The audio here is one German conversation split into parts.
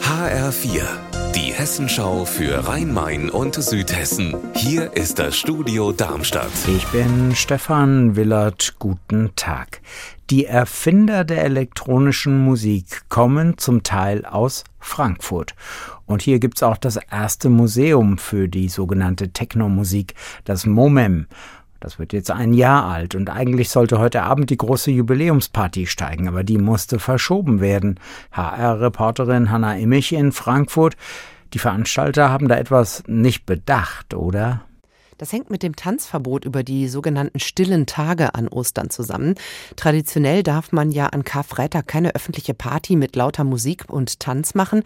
HR4, die Hessenschau für Rhein-Main und Südhessen. Hier ist das Studio Darmstadt. Ich bin Stefan Willert. Guten Tag. Die Erfinder der elektronischen Musik kommen zum Teil aus Frankfurt. Und hier gibt's auch das erste Museum für die sogenannte Technomusik, das MOMEM. Das wird jetzt ein Jahr alt und eigentlich sollte heute Abend die große Jubiläumsparty steigen, aber die musste verschoben werden. HR-Reporterin Hanna Immich in Frankfurt. Die Veranstalter haben da etwas nicht bedacht, oder? Das hängt mit dem Tanzverbot über die sogenannten stillen Tage an Ostern zusammen. Traditionell darf man ja an Karfreitag keine öffentliche Party mit lauter Musik und Tanz machen.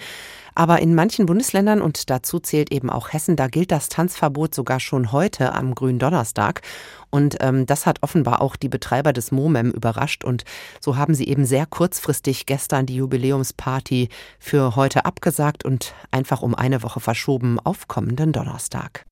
Aber in manchen Bundesländern, und dazu zählt eben auch Hessen, da gilt das Tanzverbot sogar schon heute am Gründonnerstag. Und ähm, das hat offenbar auch die Betreiber des MOMEM überrascht. Und so haben sie eben sehr kurzfristig gestern die Jubiläumsparty für heute abgesagt und einfach um eine Woche verschoben auf kommenden Donnerstag.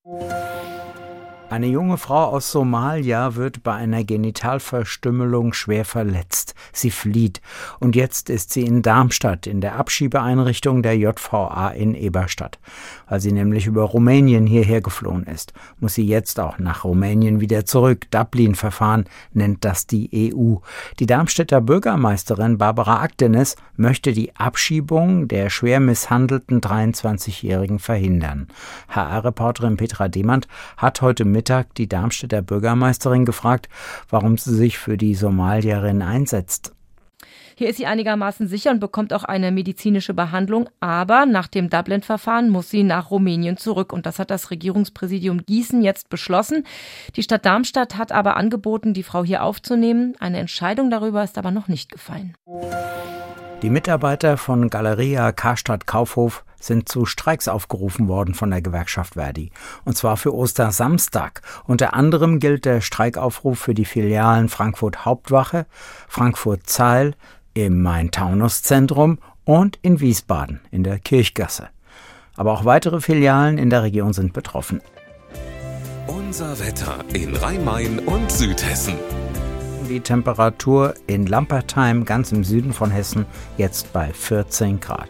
Eine junge Frau aus Somalia wird bei einer Genitalverstümmelung schwer verletzt. Sie flieht. Und jetzt ist sie in Darmstadt, in der Abschiebeeinrichtung der JVA in Eberstadt. Weil sie nämlich über Rumänien hierher geflohen ist, muss sie jetzt auch nach Rumänien wieder zurück. Dublin-Verfahren nennt das die EU. Die Darmstädter Bürgermeisterin Barbara Aktenes möchte die Abschiebung der schwer misshandelten 23-Jährigen verhindern. HR-Reporterin Petra Demand hat heute Mittag die Darmstädter Bürgermeisterin gefragt, warum sie sich für die Somalierin einsetzt. Hier ist sie einigermaßen sicher und bekommt auch eine medizinische Behandlung. Aber nach dem Dublin-Verfahren muss sie nach Rumänien zurück. Und das hat das Regierungspräsidium Gießen jetzt beschlossen. Die Stadt Darmstadt hat aber angeboten, die Frau hier aufzunehmen. Eine Entscheidung darüber ist aber noch nicht gefallen. Die Mitarbeiter von Galeria Karstadt Kaufhof sind zu Streiks aufgerufen worden von der Gewerkschaft Verdi. Und zwar für Ostersamstag. Unter anderem gilt der Streikaufruf für die Filialen Frankfurt Hauptwache, Frankfurt Zeil im Main-Taunus-Zentrum und in Wiesbaden in der Kirchgasse. Aber auch weitere Filialen in der Region sind betroffen. Unser Wetter in Rhein-Main und Südhessen die Temperatur in Lampertheim, ganz im Süden von Hessen, jetzt bei 14 Grad.